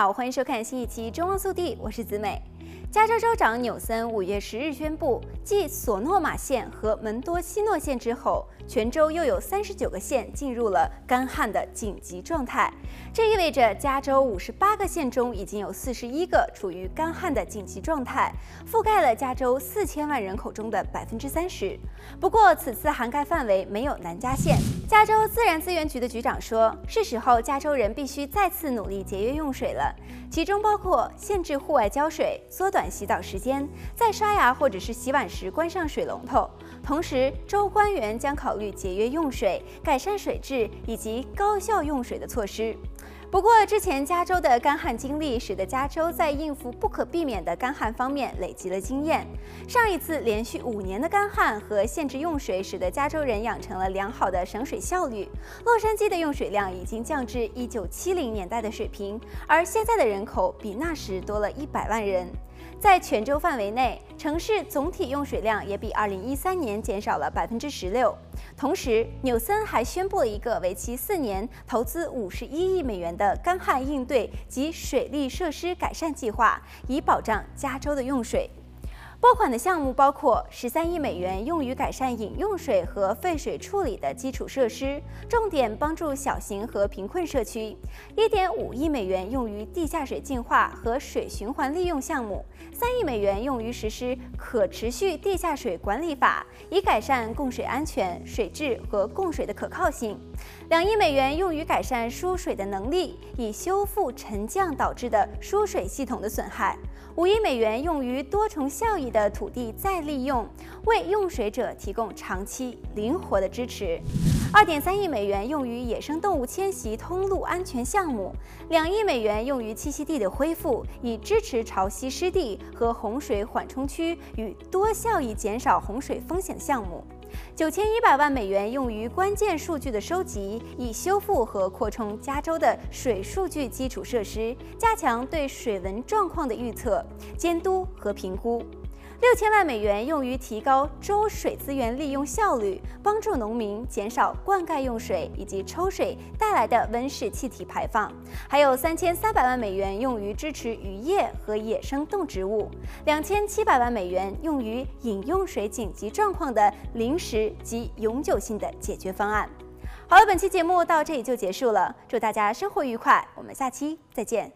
好，欢迎收看新一期《中望速递》，我是子美。加州州长纽森五月十日宣布，继索诺玛县和门多西诺县之后，全州又有三十九个县进入了干旱的紧急状态。这意味着加州五十八个县中已经有四十一个处于干旱的紧急状态，覆盖了加州四千万人口中的百分之三十。不过，此次涵盖范围没有南加县。加州自然资源局的局长说，是时候加州人必须再次努力节约用水了，其中包括限制户外浇水、缩短洗澡时间，在刷牙或者是洗碗时关上水龙头。同时，州官员将考虑节约用水、改善水质以及高效用水的措施。不过，之前加州的干旱经历使得加州在应付不可避免的干旱方面累积了经验。上一次连续五年的干旱和限制用水，使得加州人养成了良好的省水效率。洛杉矶的用水量已经降至一九七零年代的水平，而现在的人口比那时多了一百万人。在全州范围内，城市总体用水量也比2013年减少了百分之十六。同时，纽森还宣布了一个为期四年、投资五十一亿美元的干旱应对及水利设施改善计划，以保障加州的用水。拨款的项目包括十三亿美元用于改善饮用水和废水处理的基础设施，重点帮助小型和贫困社区；一点五亿美元用于地下水净化和水循环利用项目；三亿美元用于实施可持续地下水管理法，以改善供水安全、水质和供水的可靠性；两亿美元用于改善输水的能力，以修复沉降导致的输水系统的损害；五亿美元用于多重效益的土地再利用，为用水者提供长期灵活的支持。二点三亿美元用于野生动物迁徙通路安全项目，两亿美元用于栖息地的恢复，以支持潮汐湿地和洪水缓冲区与多效益减少洪水风险项目。九千一百万美元用于关键数据的收集，以修复和扩充加州的水数据基础设施，加强对水文状况的预测、监督和评估。六千万美元用于提高州水资源利用效率，帮助农民减少灌溉用水以及抽水带来的温室气体排放。还有三千三百万美元用于支持渔业和野生动植物，两千七百万美元用于饮用水紧急状况的临时及永久性的解决方案。好了，本期节目到这里就结束了，祝大家生活愉快，我们下期再见。